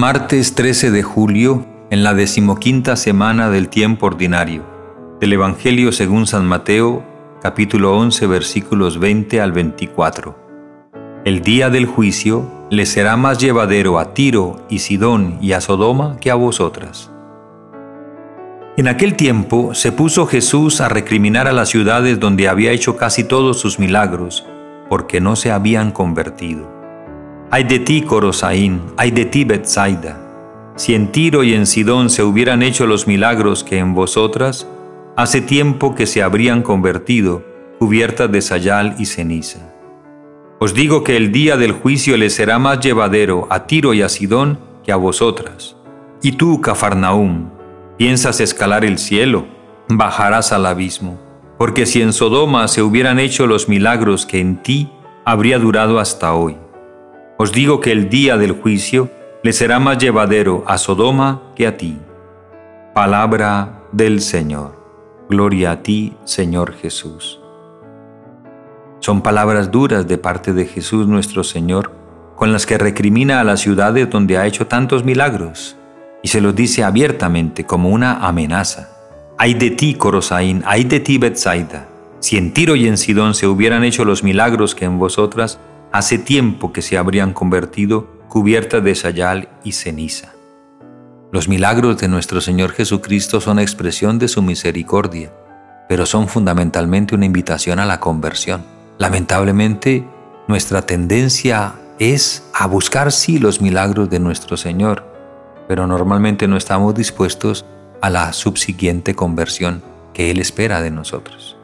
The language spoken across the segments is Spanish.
Martes 13 de julio, en la decimoquinta semana del tiempo ordinario, del Evangelio según San Mateo, capítulo 11, versículos 20 al 24. El día del juicio le será más llevadero a Tiro y Sidón y a Sodoma que a vosotras. En aquel tiempo se puso Jesús a recriminar a las ciudades donde había hecho casi todos sus milagros, porque no se habían convertido. Ay de ti, Corosaín, ay de ti, Bethsaida. Si en Tiro y en Sidón se hubieran hecho los milagros que en vosotras, hace tiempo que se habrían convertido, cubiertas de sayal y ceniza. Os digo que el día del juicio les será más llevadero a Tiro y a Sidón que a vosotras. Y tú, Cafarnaúm, piensas escalar el cielo, bajarás al abismo. Porque si en Sodoma se hubieran hecho los milagros que en ti, habría durado hasta hoy. Os digo que el día del juicio le será más llevadero a Sodoma que a ti. Palabra del Señor. Gloria a ti, Señor Jesús. Son palabras duras de parte de Jesús nuestro Señor, con las que recrimina a las ciudades donde ha hecho tantos milagros, y se los dice abiertamente como una amenaza. Ay de ti, Corosaín, ay de ti, Bethsaida. Si en Tiro y en Sidón se hubieran hecho los milagros que en vosotras, hace tiempo que se habrían convertido cubiertas de sayal y ceniza. Los milagros de nuestro Señor Jesucristo son expresión de su misericordia, pero son fundamentalmente una invitación a la conversión. Lamentablemente, nuestra tendencia es a buscar sí los milagros de nuestro Señor, pero normalmente no estamos dispuestos a la subsiguiente conversión que Él espera de nosotros.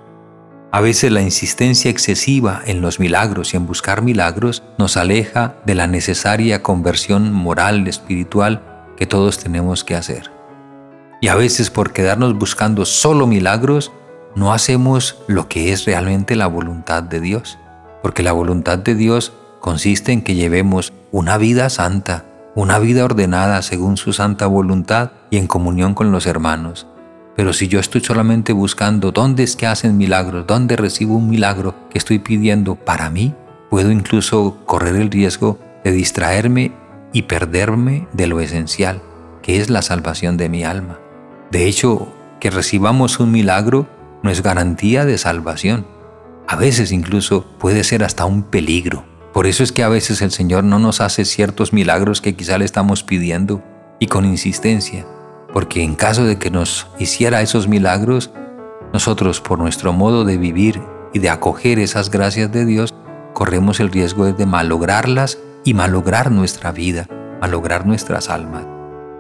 A veces la insistencia excesiva en los milagros y en buscar milagros nos aleja de la necesaria conversión moral, espiritual que todos tenemos que hacer. Y a veces por quedarnos buscando solo milagros, no hacemos lo que es realmente la voluntad de Dios. Porque la voluntad de Dios consiste en que llevemos una vida santa, una vida ordenada según su santa voluntad y en comunión con los hermanos pero si yo estoy solamente buscando dónde es que hacen milagros, dónde recibo un milagro que estoy pidiendo para mí, puedo incluso correr el riesgo de distraerme y perderme de lo esencial, que es la salvación de mi alma. De hecho, que recibamos un milagro no es garantía de salvación. A veces incluso puede ser hasta un peligro. Por eso es que a veces el Señor no nos hace ciertos milagros que quizá le estamos pidiendo y con insistencia porque en caso de que nos hiciera esos milagros, nosotros por nuestro modo de vivir y de acoger esas gracias de Dios, corremos el riesgo de malograrlas y malograr nuestra vida, malograr nuestras almas.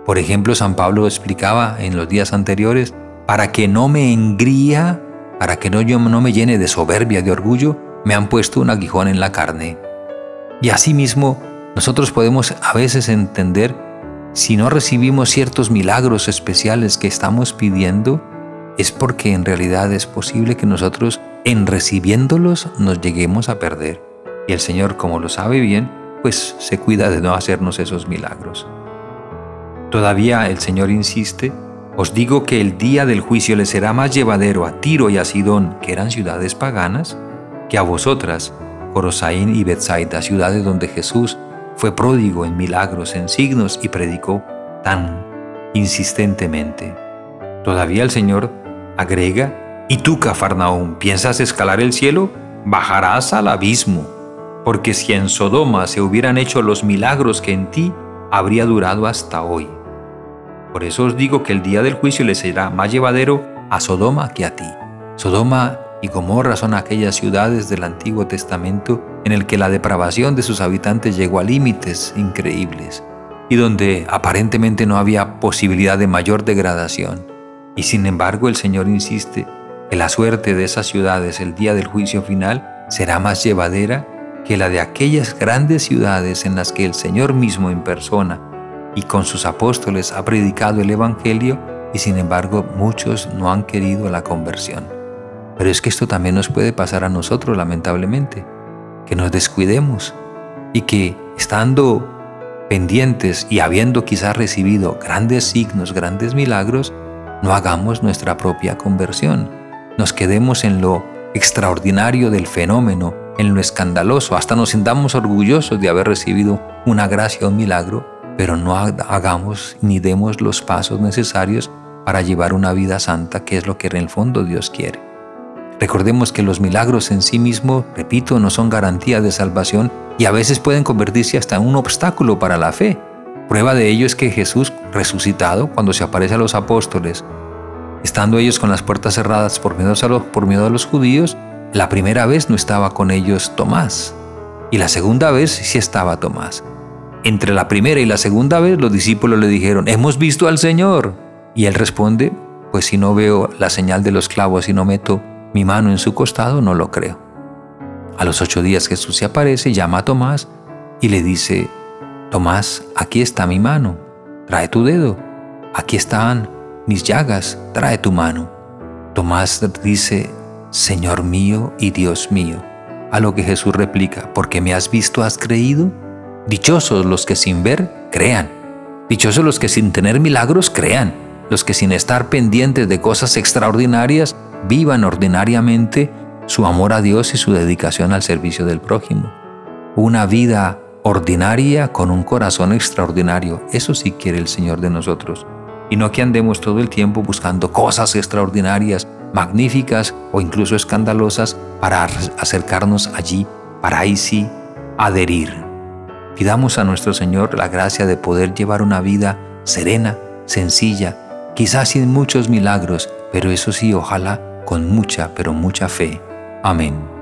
Por ejemplo, San Pablo explicaba en los días anteriores, para que no me engría, para que no, yo no me llene de soberbia, de orgullo, me han puesto un aguijón en la carne. Y asimismo, nosotros podemos a veces entender si no recibimos ciertos milagros especiales que estamos pidiendo, es porque en realidad es posible que nosotros en recibiéndolos nos lleguemos a perder. Y el Señor, como lo sabe bien, pues se cuida de no hacernos esos milagros. Todavía el Señor insiste, os digo que el día del juicio le será más llevadero a Tiro y a Sidón, que eran ciudades paganas, que a vosotras, Corosaín y Bethsaida, ciudades donde Jesús fue pródigo en milagros, en signos y predicó tan insistentemente. Todavía el Señor agrega, ¿y tú, Cafarnaúm, piensas escalar el cielo? Bajarás al abismo, porque si en Sodoma se hubieran hecho los milagros que en ti, habría durado hasta hoy. Por eso os digo que el día del juicio le será más llevadero a Sodoma que a ti. Sodoma y Gomorra son aquellas ciudades del Antiguo Testamento en el que la depravación de sus habitantes llegó a límites increíbles y donde aparentemente no había posibilidad de mayor degradación. Y sin embargo el Señor insiste que la suerte de esas ciudades el día del juicio final será más llevadera que la de aquellas grandes ciudades en las que el Señor mismo en persona y con sus apóstoles ha predicado el Evangelio y sin embargo muchos no han querido la conversión. Pero es que esto también nos puede pasar a nosotros, lamentablemente, que nos descuidemos y que estando pendientes y habiendo quizás recibido grandes signos, grandes milagros, no hagamos nuestra propia conversión. Nos quedemos en lo extraordinario del fenómeno, en lo escandaloso, hasta nos sintamos orgullosos de haber recibido una gracia un milagro, pero no hagamos ni demos los pasos necesarios para llevar una vida santa, que es lo que en el fondo Dios quiere. Recordemos que los milagros en sí mismos, repito, no son garantía de salvación y a veces pueden convertirse hasta en un obstáculo para la fe. Prueba de ello es que Jesús resucitado, cuando se aparece a los apóstoles, estando ellos con las puertas cerradas por miedo a los, por miedo a los judíos, la primera vez no estaba con ellos Tomás y la segunda vez sí estaba Tomás. Entre la primera y la segunda vez los discípulos le dijeron, hemos visto al Señor. Y él responde, pues si no veo la señal de los clavos y no meto mi mano en su costado, no lo creo. A los ocho días Jesús se aparece, llama a Tomás y le dice, Tomás, aquí está mi mano, trae tu dedo, aquí están mis llagas, trae tu mano. Tomás dice, Señor mío y Dios mío. A lo que Jesús replica, porque me has visto, has creído. Dichosos los que sin ver crean. Dichosos los que sin tener milagros crean. Los que sin estar pendientes de cosas extraordinarias vivan ordinariamente su amor a Dios y su dedicación al servicio del prójimo. Una vida ordinaria con un corazón extraordinario. Eso sí quiere el Señor de nosotros. Y no que andemos todo el tiempo buscando cosas extraordinarias, magníficas o incluso escandalosas para acercarnos allí, para ahí sí adherir. Pidamos a nuestro Señor la gracia de poder llevar una vida serena, sencilla, quizás sin muchos milagros, pero eso sí, ojalá con mucha, pero mucha fe. Amén.